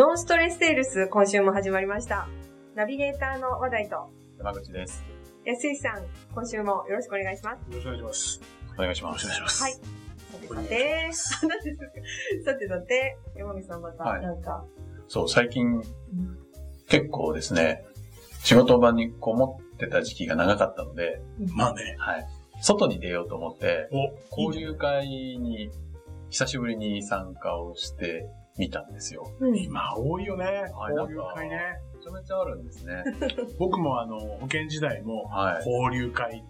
ノンストレスセールス、今週も始まりました。ナビゲーターの話題と、山口です。安井さん、今週もよろしくお願いします。よろしくお願いします。お願いします。お願いします。はい。さてさて、さてさて、山口さんまた、はいなんか、そう、最近、結構ですね、仕事場にこもってた時期が長かったので、まあね。はい。外に出ようと思って、お、交流会に久しぶりに参加をしてみたんですよ。うん今多いよね。はい交流会ね。めちゃめちゃあるんですね。僕もあの、保健時代もはい。交流会に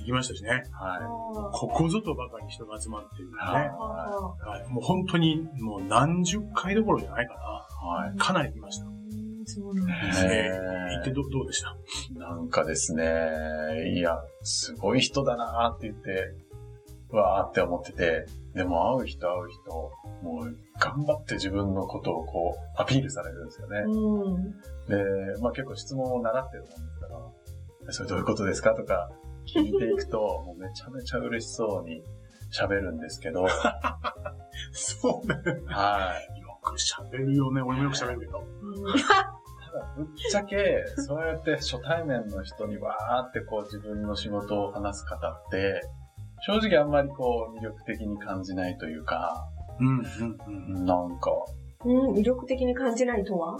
行きましたしね。はここぞとばかり人が集まってるい。からね。ははい、もう本当にもう何十回どころじゃないかい。はな。かなり来ました。そうなんだですね行ってどどうでした？い。なんかですね、いや、すごい人だなーって言って、うわーって思ってて、でも会う人会う人、もう頑張って自分のことをこうアピールされるんですよね。うん。で、まあ結構質問を習ってるもんですから、それどういうことですか？とか聞いていくと、もうめちゃめちゃ嬉しそうに喋るんですけど、そうね。はい。よく喋るよね。俺もよく喋るけど。ただぶっちゃけ、そうやって初対面の人にわーってこう自分の仕事を話す方って、正直あんまりこう魅力的に感じないというか、うん、うん、うん。なんか、うん、魅力的に感じないとは？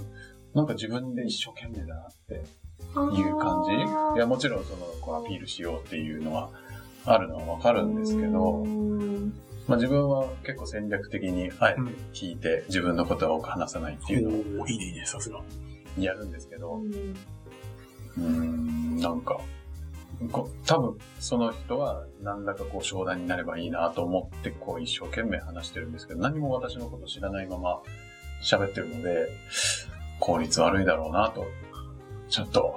なんか自分で一生懸命だなっていう感じ。いや、もちろんその、こうアピールしようっていうのはあるのはわかるんですけど、うんまあ自分は結構戦略的に、あえて聞いて自分のことは多く話さないっていうのをいいね、いいね、さすが。やるんですけど、うん。うーん、なんか、こ多分その人は何らかこう商談になればいいなと思ってこう一生懸命話してるんですけど、何も私のこと知らないまま喋ってるので、効率悪いだろうなと、ちょっと、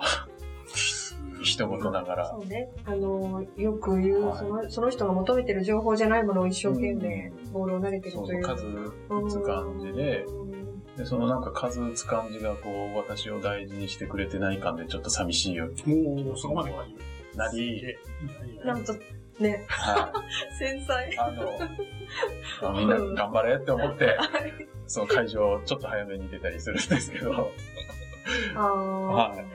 一言ながら。そ、うね。あの、よく言う、はい。その、その人が求めてる情報じゃないものを一生懸命うん。ボールを投げてるという。そうそう数打つ感じで、うん。で、そのなんか数打つ感じがこう私を大事にしてくれてない感でちょっと寂しいよもう、そこまでかなり、なんと、ね、はい。繊細。あの、あみんな頑張れって思って、その会場をちょっと早めに出たりするんですけど、ああ。はい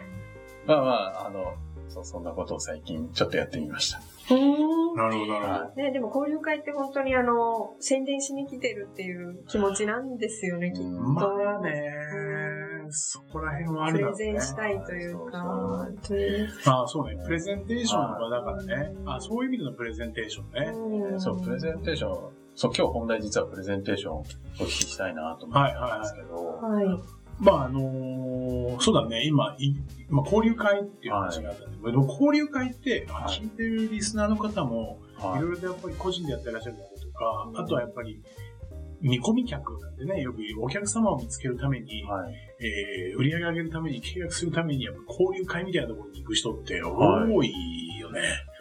まあまあ、あの、そう、そんなことを最近ちょっとやってみました。うーん。なるほど、なるほど。はね、でも交流会って本当にあの、宣伝しに来てるっていう気持ちなんですよね、きっと。まあね、そこら辺はあプレるだろうね。ゼンしたいというか、そうという。ああ、そうね。プレゼンテーションはだからね。あそういう意味でのプレゼンテーションね。うんそう、プレゼンテーション、そう、今日本題実はプレゼンテーションをお聞きしたいなと思ってたんですけど、はい。まあ、あのーそうだね。今、いまあ、交流会っていう話があったんで、でも交流会って、まあはい聞いてるリスナーの方も、はいいろいろとやっぱり個人でやってらっしゃることとか、あとはやっぱり、見込み客なんでね、よくお客様を見つけるために、はい。えー売り上げ上げるために、契約するために、やっぱ交流会みたいなところに行く人ってはい多いよね。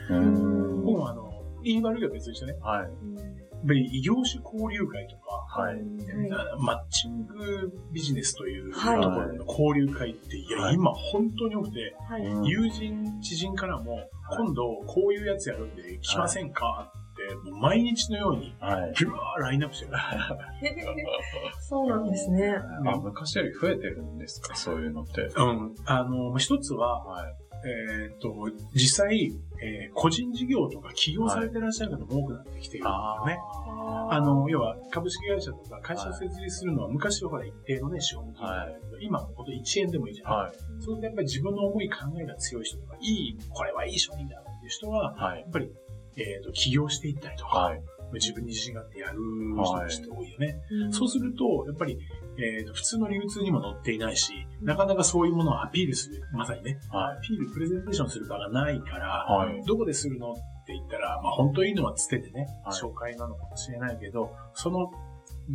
うーん。僕もあの、言い悪いは別にしてね、はい。やっぱり異業種交流会とか、はい。マッチングビジネスというとこはいろの交流会って、いや、はい今本当に多くて、友人、知人からも、はい今度こういうやつやるんで来ませんかもう毎日のように、はい。ビュワーラインナップしてる。そうなんですね。あ、昔より増えてるんですか？そういうのって。うん。あの、一つは、はい。えーっと、実際、えー個人事業とか起業されてらっしゃる方も多くなってきてるんだよね。あの、要は株式会社とか会社を設立するのは昔はほら一定のね、資本金だったけど、今ほんと1円でもいいじゃん。はい。それでやっぱり自分の思い考えが強い人とか、いい、これはいい商品だっていう人は、はいや。っぱり、えっ、と、起業していったりとか、はい。自分に自信があってやる人たちって多いよね。うんそうすると、やっぱり、えーと、普通の流通にも載っていないし、なかなかそういうものをアピールする、まさにね、はアピール、プレゼンテーションする場がないから、はい。どこでするのって言ったら、まあ本当いいのはつてでね、はい紹介なのかもしれないけど、その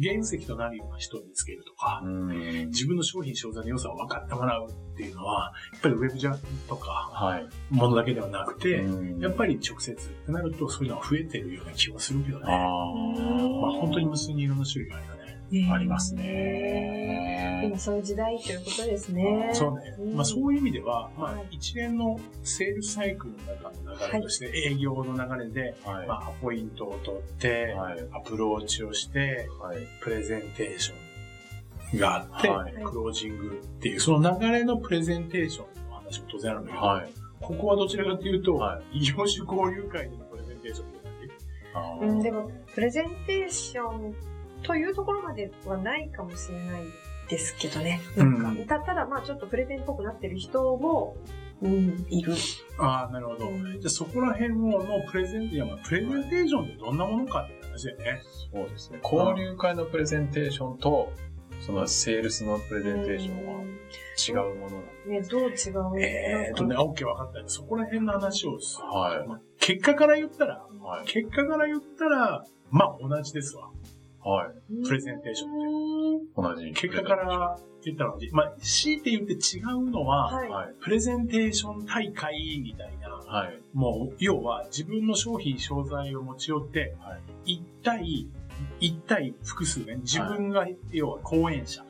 原石となるような人を見つけるとか、うん。自分の商品商材の良さを分かってもらうっていうのは、やっぱりウェブジャーとか、はい。ものだけではなくて、うんやっぱり直接ってなると、そういうのが増えてるような気はするけどね。あまあ本当に無数にいろんな種類があるよね。あ、あります。ね。今そういう時代ということですね。そうね。うんまあそういう意味では、まあはい一連のセールスサイクルの中の流れとして、営業の流れで、はい。まあアポイントを取って、はい。アプローチをして、はい。プレゼンテーショがあって、はいクロージングっていう、その流れのプレゼンテーションの話も当然あるんだけど、はい。ここはどちらかというと、は異業種交流会でのプレゼンテーションでも、プレゼンテーションというところまではないかもしれないですけどね。なんか、うんたただまあちょっとプレゼンっぽくなってる人も、うん、いる。ああ、なるほど。うんじゃあそこら辺をのプレゼン、いやまあプレゼンテーションってどんなものかって話だよね。そうですね。交流会のプレゼンテーションと、そのセールスのプレゼンテーションは違うものなんね、どう違う？えーとね、OK 分かった。そこら辺の話をする。はいまあ結果から言ったら、はい。結果から言ったら、まあ同じですわ。はい。プレゼンテーションって。同じ。結果から言ったら同じ。まあ、強いて言って違うのは、はい。はい。プレゼンテーション大会みたいな、はい。もう、要は自分の商品、商材を持ち寄って、はい。一対、一対複数ね、自分が、要は講演者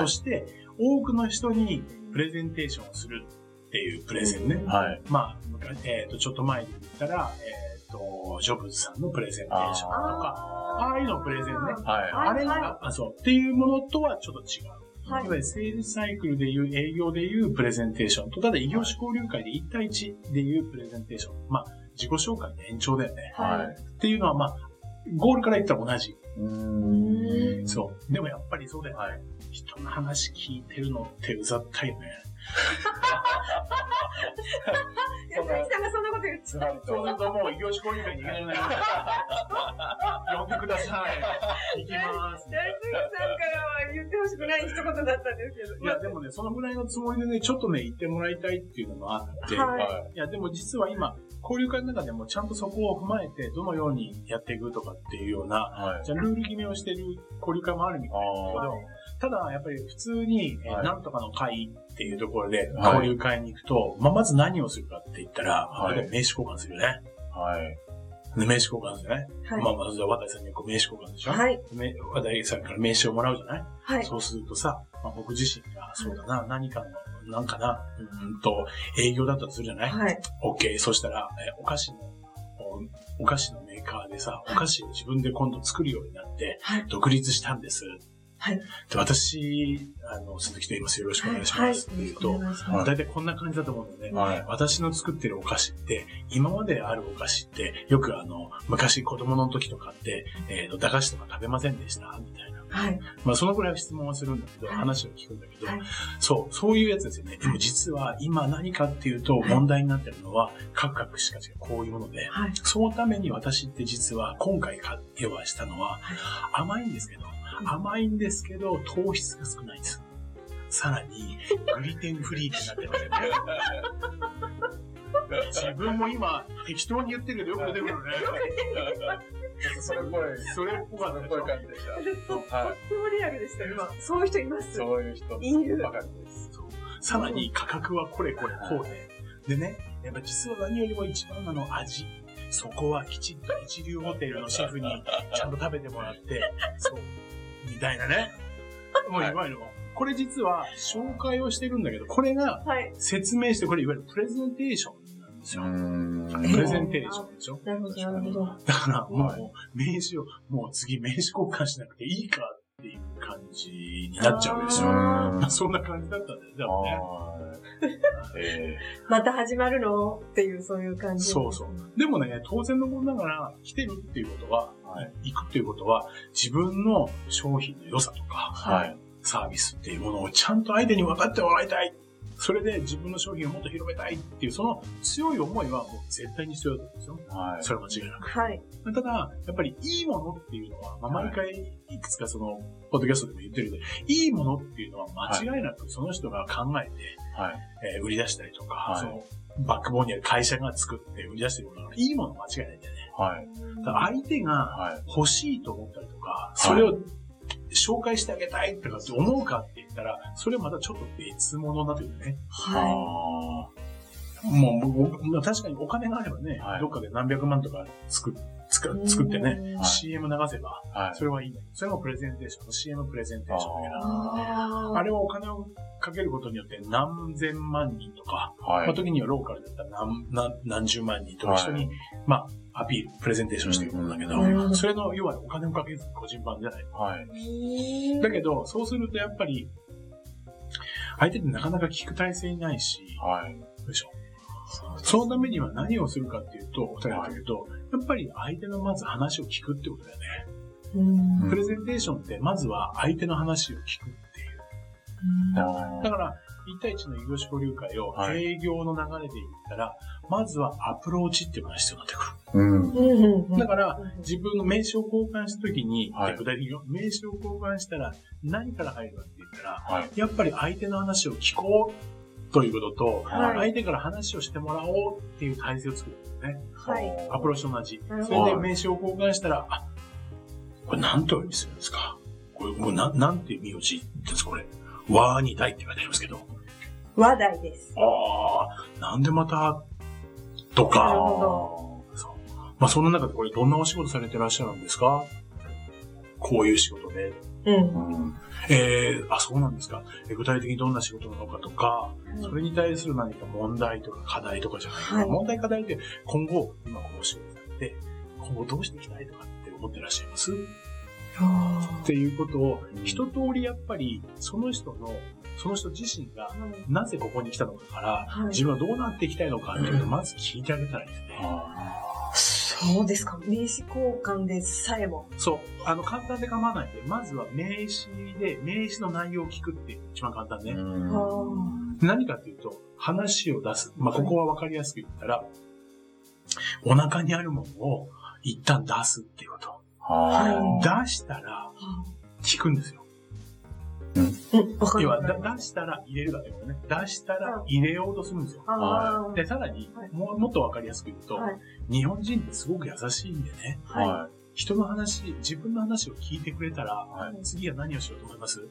と。して、多くの人にプレゼンテーションをするっていうプレゼンね。はい。まあ、昔えっ、と、ちょっと前に言ったら、えっ、と、ジョブズさんのプレゼンテーションとか、あああいうのプレゼンね。はい。はいあれが、あ、そう、っていうものとはちょっと違う。はいいわゆるセールスサイクルでいう、営業でいうプレゼンテーションと、ただ異業種交流会で1対1でいうプレゼンテーション。まあ、自己紹介の延長だよね。はいはい。っていうのは、まあ、ゴールから言ったら同じ。うーん。そう。でもやっぱりそうだよね。はい。人の話聞いてるのってうざったいよね。いや、佐々木さんがそんなこと言っちゃう。そうするともう異業種交流会に行けなくなります。呼んでください。行きます。大杉さんからは言ってほしくない一言だったんですけど。いや、でもね、そのぐらいのつもりでね、ちょっとね、言ってもらいたいっていうのもあって、はいはいや、でも実は今、交流会の中でもちゃんとそこを踏まえて、どのようにやっていくとかっていうような、はい。じゃあルール決めをしてる交流会もあるみたいなんだけあど、ただやっぱり普通に、えーはいなんとかの会っていうところではい交流会に行くと、まあ、まず何をするかって言ったら、はい名刺交換するよね。はい。で名刺交換するよね。はいまあ、まずは渡さんにこう名刺交換でしょ、はい。め渡さんから名刺をもらうじゃない？はい。そうするとさ、まあ、僕自身が、そうだな、何かの、なんかな、うーんと、営業だったとするじゃない、はい。?OK。そしたら、えお菓子の、おお菓子のメーカーでさ、お菓子を自分で今度作るようになって、はい。独立したんです。はい。で私、あの、鈴木と言います。よろしくお願いします。って言うと、大体こんな感じだと思うんだよね。はい。私の作ってるお菓子って、今まであるお菓子って、よくあの、昔子供の時とかって、えっ、と、駄菓子とか食べませんでした？みたいな。はい。まあ、そのくらい質問はするんだけど、はい話を聞くんだけど、はいそう、そういうやつですよね。でも実は今何かっていうとはい問題になってるのは、カクカクしかしかこういうもので、はい。そのために私って実は今回買ってはしたのは、甘いんですけど、甘いんですけど糖質が少ないんです。さらに、グリテンフリーってなってますよね。自分も今、適当に言ってるけどよく出てくるね。それっぽい。それっぽかったでしょ感じでした。ととってもリアルでした、今。そういう人います。そういう人いるばかりです。さらに価格はこれこれこうで。でね、やっぱ実は何よりも一番なの味。そこはきちっと一流ホテルのシェフにちゃんと食べてもらって、そう、みたいなね。もういわゆるこれ実は紹介をしてるんだけど、これがはい。説明して、これいわゆるプレゼンテーションなんですよ。んプレゼンテーションでしょなるほど、なるほど。だからもう、はい名刺を、もう次名刺交換しなくていいかっていう感じになっちゃうですよ。あまあ そんな感じだったんだよね。ねはい。えまた始まるの？っていう、そういう感じ。そうそう。でもね、当然のことながら、来てるっていうことは、はい行くっていうことは、自分の商品の良さとか、ーはい。サービスっていうものをちゃんと相手に分かってもらいたい。それで自分の商品をもっと広めたいっていう、その強い思いはもう絶対に必要だと思うんですよ。はい。それは間違いなく。はい。ただ、やっぱりいいものっていうのは、まあ、毎回いくつかその、ポッドキャストでも言ってるけど、いいものっていうのは間違いなくその人が考えて、はい。えー売り出したりとか、はいそのバックボーンにある会社が作って売り出してるものがいいもの間違いないんだよね。はい。だから相手がはい。欲しいと思ったりとか、それを紹介してあげたいとかって思うかって言ったら、それはまたちょっと別物だというね。はもう、確かにお金があればね、はい。どっかで何百万とか作作い。作ってね、CM 流せば、はい。それはいいんだけど、それもプレゼンテーション、CM プレゼンテーションだから、ああれはお金をかけることによって何千万人とか、はい。まあ、。時にはローカルだったら何何何十万人とかはい。人に、まあ、アピール、プレゼンテーションしていくものだけど、なるほどそれの、要はお金をかけず個人版じゃない。はい。だけど、そうするとやっぱり、相手ってなかなか聞く体制にないし、はい。でしょ？そのためには何をするかっていうと、お二人が言ったけど、やっぱり相手のまず話を聞くってことだよね。うんプレゼンテーションって、まずは相手の話を聞くっていう。だから、1対1の異業種交流会をはい営業の流れで言ったら、まずはアプローチっていうのが必要になってくうん。うん。だから、自分の名刺を交換したときに、はい具体的に名刺を交換したら何から入るかって言ったら、はい。やっぱり相手の話を聞こうということと、はい相手から話をしてもらおうっていう体制を作るんですね。はい。アプローチと同じ。それで名刺を交換したら、あ、これ何とお呼びするんですか？これ、もうななんて名字ですかこれ？わーにたいって書いてありますけど。話題です。ああ、なんでまた、とか。なるほそう。まあ、そんな中でこれどんなお仕事されてらっしゃるんですか？こういう仕事で。うん。うん。えー、あ、そうなんですか。え具体的にどんな仕事なのかとか、うんそれに対する何か問題とか課題とかじゃないけど、はい問題課題って今後、今このお仕事されて、今後どうしていきたいとかって思ってらっしゃいます？っていうことを、一通りやっぱり、その人の、その人自身が、なぜここに来たのかから、はい自分はどうなっていきたいのかっていうのをまず聞いてあげたらいいですね。そうですか。名刺交換でさえも。そう。あの、簡単で構わないんで、まずは名刺で、名刺の内容を聞くっていうのが一番簡単ね。うん。何かっていうと、話を出す。まあ、ここはわかりやすく言ったら、お腹にあるものを一旦出すっていうこと。は出したら、聞くんですよ。うん、わかる。要は、だ出したら入れるだけだよね。出したら入れようとするんですよ。で、さらにはい、ももっとわかりやすく言うと、はい日本人ってすごく優しいんでね、い。はは人の話、自分の話を聞いてくれたら、はい次は何をしようと思います？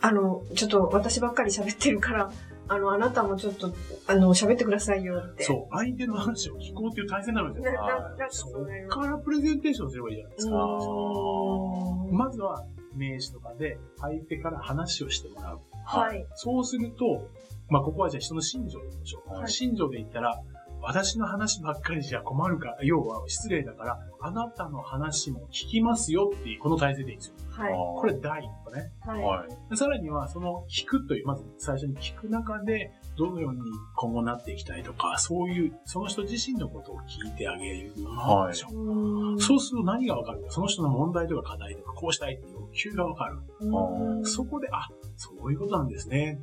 あの、ちょっと私ばっかり喋ってるから、あの、あなたもちょっと、あの、喋ってくださいよって。そう、相手の話を聞こうっていう体制になるんですな、よ。な、なんかそっからプレゼンテーションすればいいじゃないですか。うんまずは名刺とかで相手から話をしてもらう。はい。そうすると、まあ、ここはじゃあ人の心情でいきましょう。はい心情で言ったら、私の話ばっかりじゃ困るから、要は失礼だから、あなたの話も聞きますよっていう、この体制でいいんですよ。はい。これ第一歩ね。はい。さらには、その聞くという、まず最初に聞く中で、どのように今後なっていきたいとか、そういう、その人自身のことを聞いてあげる。はいでしょうんそうすると何がわかるか、その人の問題とか課題とか、こうしたいっていう欲求がわかる。うんそこで、あ、そういうことなんですね。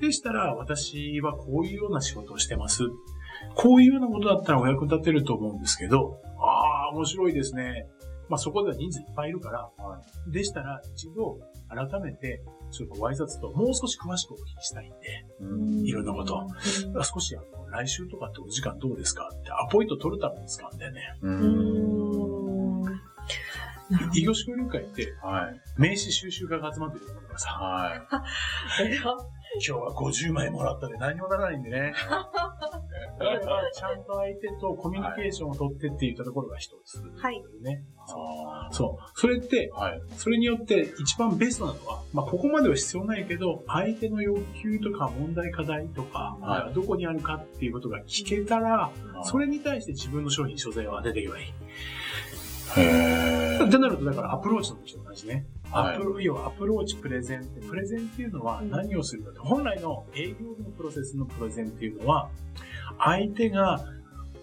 でしたら、私はこういうような仕事をしてます。こういうようなことだったらお役立てると思うんですけど、ああ、面白いですね。まあそこでは人数いっぱいいるから、でしたら一度改めて、ちょっとご挨拶ともう少し詳しくお聞きしたいんで、うん。いろんなことうん少しあの来週とかってお時間どうですか？ってアポイント取るために使うんだよね。異業種交流会ってはい。名刺収集家が集まってるところからさ、はい。今日は50枚もらったで何もならないんでね。だからちゃんと相手とコミュニケーションを取ってって言ったところが一つ。はい。ね。あそう。それって、ーはい。それによって一番ベストなのは、まあ、ここまでは必要ないけど、相手の欲求とか問題課題とか、はいどこにあるかっていうことが聞けたら、それに対して自分の商品、所在を当てていけばいい。へってなると、だからアプローチの時と同じね。はいアプロ要はアプローチ、プレゼンって、プレゼンっていうのは何をするかって、本来の営業のプロセスのプレゼンっていうのは、相手が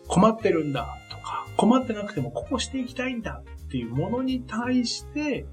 困ってるんだとか、困ってなくてもこうしていきたいんだっていうものに対して、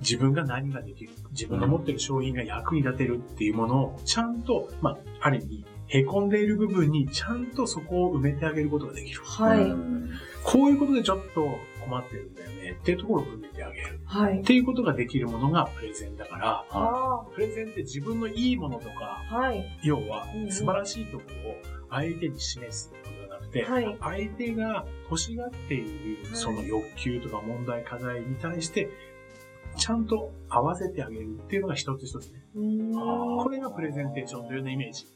自分が何ができる、自分の持ってる商品が役に立てるっていうものをちゃんと、まあ、ある意味、凹んでいる部分にちゃんとそこを埋めてあげることができる。はい。うんこういうことでちょっと困ってるんだよねっていうところを埋めてあげる。はいっ。ていうことができるものがプレゼンだから、あプレゼンって自分のいいものとか、あ。はい。要は素晴らしいところを相手に示すことじゃなくて、はい相手が欲しがっているはいその欲求とか問題課題に対して、ちゃんと合わせてあげるっていうのが一つ一つね。うんこれがプレゼンテーションというようなイメージ。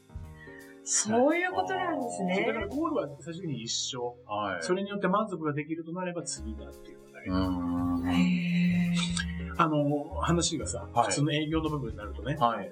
そういうことなんですそうだからね。ゴールは最終的に一緒。はい。それによって満足ができるとなれば次だっていうことだあの、話がさ、はい普通の営業の部分になるとね、はい。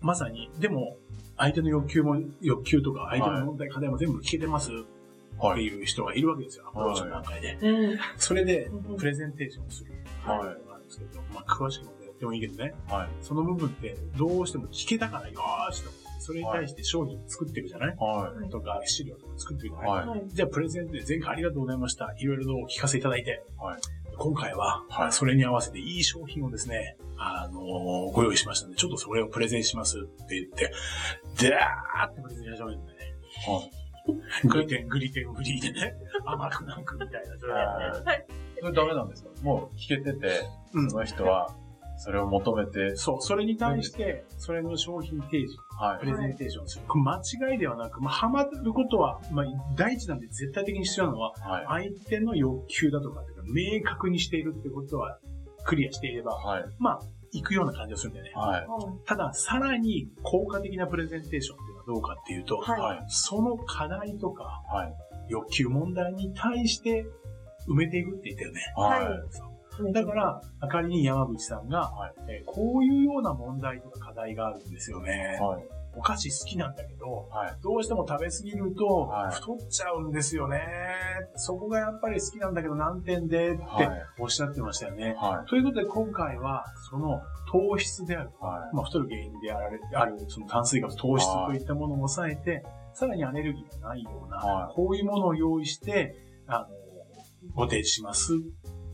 まさに、でも、相手の欲求も、欲求とか、相手の問題、課題も全部聞けてます。っていう人がいるわけですよ、アプローチの段階で。うん。それでうん、プレゼンテーションする。はいはい。があるんですけど、まあ、詳しくもやってもいいけどね。はい。その部分って、どうしても聞けたから、よーしと。それに対して商品作ってるじゃない、はとか、資料とか作ってるじゃい。ない、はい。はい。じゃあ、プレゼンで前回ありがとうございました。いろいろとお聞かせいただいて、はい。今回は、はいそれに合わせていい商品をですね、あのーご用意しましたので、ちょっとそれをプレゼンしますって言って、でーってプレゼンし始めるんだよね。グリテン、グリテンフリーでね、甘くなんくみたいな。それはいそれダメなんですか？もう聞けてて、うんその人は、それを求めて、そう、それに対して、それの商品提示、はい。プレゼンテーションする。間違いではなく、まあ、ハマることは、まあ、第一なんで絶対的に必要なのは、はい。相手の欲求だとかっていうか、明確にしているってことは、クリアしていれば、はい。まあ、行くような感じがするんだよね。はい。ただ、さらに効果的なプレゼンテーションっていうのはどうかっていうと、はいはい。その課題とかはい。欲求問題に対して埋めていくって言ったよね。はいだから、仮に山口さんが、はいえーこういうような問題とか課題があるんですよね。はい。お菓子好きなんだけど、はい。どうしても食べ過ぎるとはい太っちゃうんですよね。そこがやっぱり好きなんだけど何点でってはいおっしゃってましたよね。はということで今回はその糖質である。まあ、太る原因であられあるその炭水化物、糖質といったものを抑えて、さらにアレルギーがないような、はいこういうものを用意して、あの、ご提示します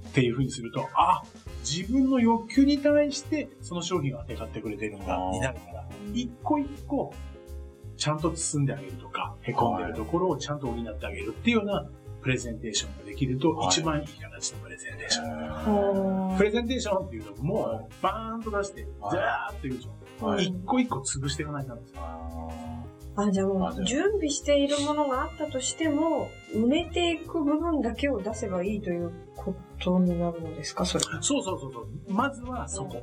っていうふうにすると、あ、自分の欲求に対してその商品が当てがってくれてるんだ。になるから、一個一個、ちゃんと包んであげるとか、凹んでるところをちゃんと補ってあげるっていうようなプレゼンテーションができると、はい。一番いい形のプレゼンテーション。ほー。プレゼンテーションっていうのはも、バーンと出して、はい。ザーッと言うでしょ。はい。一個一個潰していかないとダメですよ。あ、じゃあもう、準備しているものがあったとしても、埋めていく部分だけを出せばいいということになるのですか、それ。そうそうそうそう。まずはそこ。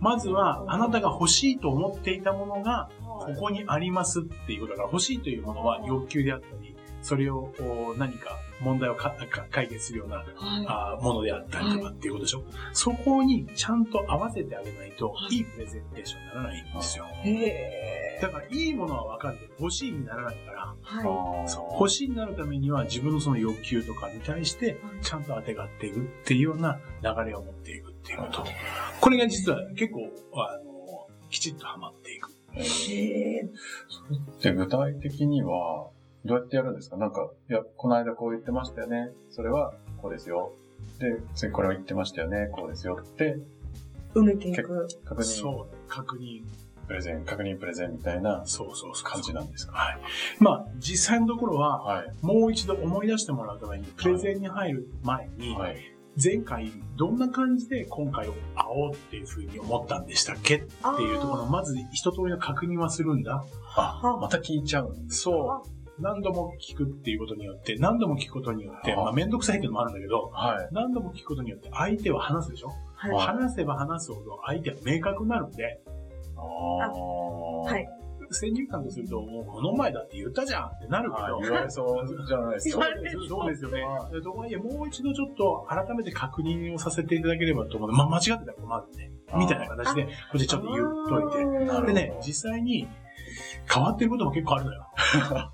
まずは、あなたが欲しいと思っていたものが、はここにありますっていうことだから、欲しいというものは欲求であったり、それを何か問題をかか解決するようなはい。あーものであったりとかっていうことでしょ？そこにちゃんと合わせてあげないと、いいプレゼンテーションにならないんですよ。へだから、いいものはわかるけど、欲しいにならないから、ーはそう欲しいになるためには自分のその欲求とかに対してちゃんと当てがっていくっていうような流れを持っていくっていうこと。これが実は結構、あの、きちっとはまっていく。い。へーで、具体的には、どうやってやるんですか？なんか、いや、この間こう言ってましたよね。それはこうですよ。で、次これを言ってましたよね。こうですよって、埋めていく。確認、そう、確認。プレゼン、確認プレゼンみたいなそうそうそう。感じなんですか？はい。まあ、実際のところは、はい。もう一度思い出してもらうために、プレゼンに入る前に、はい。前回どんな感じで今回を会おうっていうふうに思ったんでしたっけ？っていうところの、まず一通りの確認はするんだ。あ、また聞いちゃうんですそう。何度も聞くっていうことによって、何度も聞くことによって、あまあめんどくさいっていうのもあるんだけど、はい。何度も聞くことによって相手は話すでしょ、はい。はい話せば話すほど相手は明確になるんで、ああ。はい。先入観とすると、もうこの前だって言ったじゃんってなるけど、はい言われそうじゃないですか。そうですそうですよね。でとはいえ、もう一度ちょっと改めて確認をさせていただければと思うまあ、間違ってたら困るんで、あーみたいな形で、これでちょっと言っといて。でね、実際に変わってることも結構あるのよ。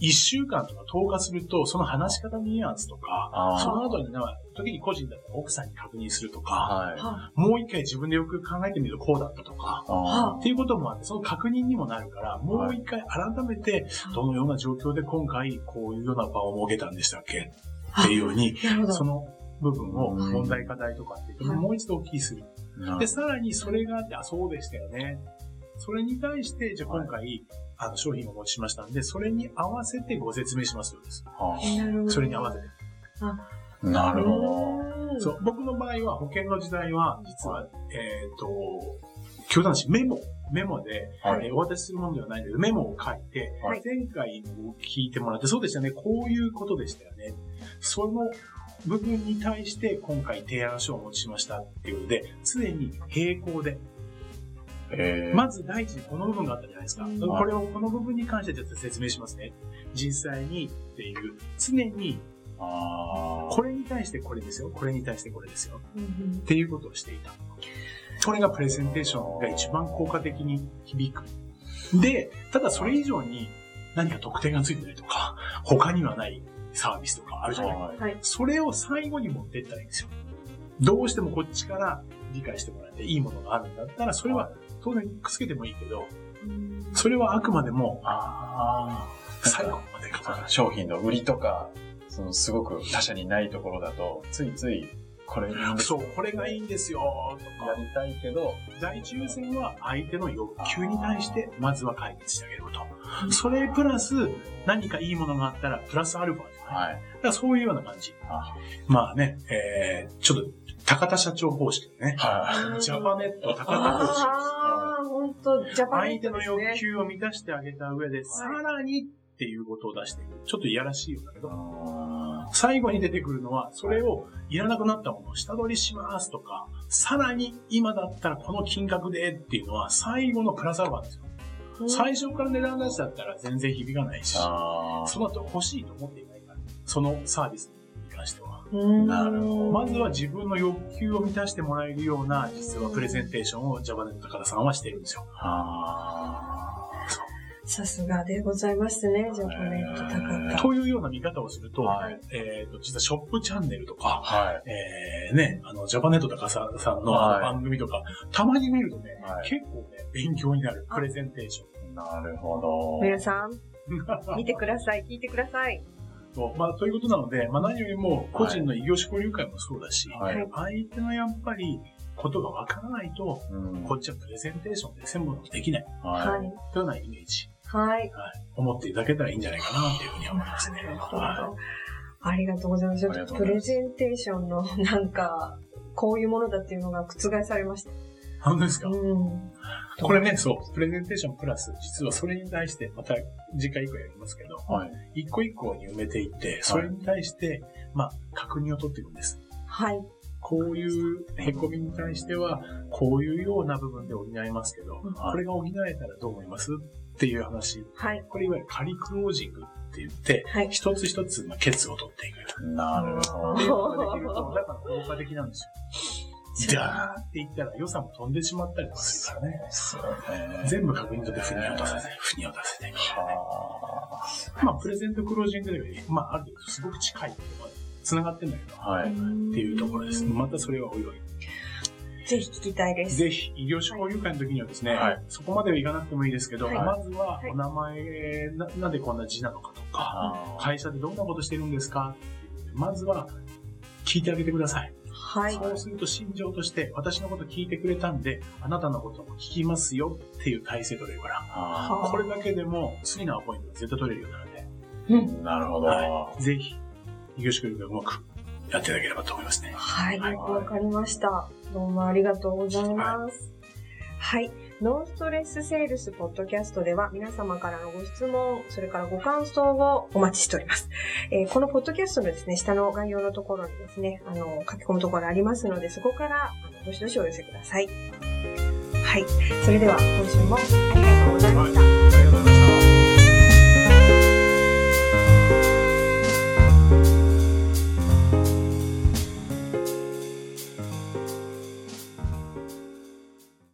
え一週間とか10日すると、その話し方のニュアンスとか、その後にね、時に個人だったら奥さんに確認するとか、はい。はもう一回自分でよく考えてみるとこうだったとか、あっていうこともあって、その確認にもなるから、もう一回改めて、どのような状況で今回こういうような場を設けたんでしたっけ？っていうように。その部分をうん問題課題とかっていうのをもう一度お聞きする。あ。で、さらにそれがあって、あ、そうでしたよね。それに対して、じゃあ今回、あの商品をお持ちしましたんで、それに合わせてご説明しますようです。あなるほど。それに合わせて。なるほど。どそう、僕の場合は保険の時代は、実は、えっ、と、教団誌メモ、メモで、はいえーお渡しするものではないんだけど、メモを書いて、はい前回聞いてもらって、そうでしたね、こういうことでしたよね。その部分に対して今回提案書をお持ちしましたっていうので、常に並行で、えー、まず第一にこの部分があったじゃないですか。うんこれを、この部分に関してちょっと説明しますね。実際にっていう、常にあこれに対してこれですよ、これに対してこれですよ。うんうんっていうことをしていた。これがプレゼンテーションが一番効果的に響く。で、ただそれ以上に、何か特典がついてるとか、他にはないサービスとかあるじゃないはいはい。それを最後に持っていったらいいんですよ。どうしてもこっちから理解してもらっていいものがあるんだったら、それは当然くっつけてもいいけど、それはあくまでもあ最後までかあ。商品の売りとか、そのすごく他社にないところだと、ついつい、これそう、これがいいんですよ、とか。やりたいけど、第一優先は相手の欲求に対して、まずは解決してあげること。それプラス、何かいいものがあったら、プラスアルファじゃない？はい。だからそういうような感じ。あまあね、えー、ちょっと、高田社長方式でね。はジャパネット高田方式。ああ、本当ジャパネッ相手のトですね欲求を満たしてあげた上で、さらにっていうことを出していく。ちょっといやらしいようだけい。ど、あ最後に出てくるのは、それをいらなくなったものを下取りしますとか、さらに今だったらこの金額でっていうのは最後のプラスアルファですよ。最初から値段出しだったら全然響かないし、あその後欲しいと思っていないから、そのサービスなるほどまずは自分の欲求を満たしてもらえるような、実はプレゼンテーションをジャパネット高田さんはしてるんですよ。あさすがでございますね、ジャパネット高田。というような見方をすると、はいえっ、と、実はショップチャンネルとか、はい。えー、ね、あの、ジャパネット高田さんの番組とか、たまに見るとね、はい結構ね、勉強になる、プレゼンテーション。なるほど。皆さん、見てください、聞いてください。そうまあ、ということなので、まあ、何よりも個人の異業種交流会もそうだし、はい。相手のやっぱりことがわからないと、うんこっちはプレゼンテーションで専門できないはといはい。うようなイメージ、はい。はい、思っていただけたらいいんじゃないかなっていうふうに思いますね。はど。ありがとうございありがとうございますプレゼンテーションのなんか、こういうものだっていうのが覆されました。い。本当ですか、うん。これね、そう、プレゼンテーションプラス、実はそれに対して、また次回以降やりますけど、はい。一個一個に埋めていって、それに対して、まあ、確認を取っていくんです。はい。こういう凹みに対しては、こういうような部分で補いますけど、うんこれが補えたらどう思います？っていう話。はい。これいわゆる仮クロージングって言って、はい一つ一つ、まあ、ケツを取っていく。なるほど。ると、だから効果的なんですよ。ダーって言ったら予算も飛んでしまったりとかするからね。そうね。全部確認取って、腑に落とさせて、腑に落とせて。はまあ、プレゼントクロージングより、まあ、ある程度すごく近いところまで繋がってんだけど、あはい。っていうところです。またそれはおいおい。ぜひ聞きたいです。ぜひ、異業種交流会の時にはですね、はいそこまではいかなくてもいいですけど、はいまずははいお名前、ななんでこんな字なのかとか、あ会社でどんなことしてるんですかっていうまずは聞いてあげてください。はい。そうすると心情として、私のこと聞いてくれたんで、あなたのことも聞きますよっていう体制取れるから、あこれだけでも次のアポイントが絶対取れるようになるんで、ー。なるほど。はぜひ、異業種交流会うまくやっていただければと思いますね。はい。はいかりました。どうもありがとうございます。はい。ノンストレスセールスポッドキャストでは皆様からのご質問、それからご感想をお待ちしております。えーこのポッドキャストのですね、下の概要のところにですね、あの、書き込むところありますので、そこから、どしどしお寄せください。はい。それでは、今週もありがとうございました。